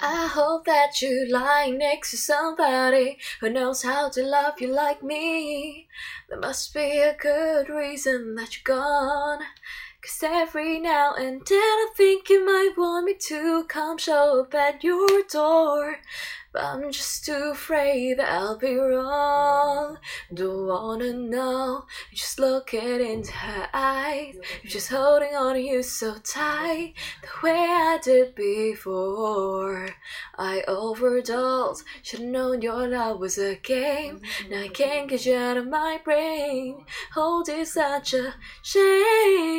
I hope that you're lying next to somebody who knows how to love you like me. There must be a good reason that you're gone. Cause every now and then I think you might want me to come show up at your door. I'm just too afraid that I'll be wrong. Don't wanna know. You're just looking into her eyes. You're just holding on to you so tight. The way I did before. I overdosed. Should've known your love was a game. Now I can't get you out of my brain. Hold is such a shame.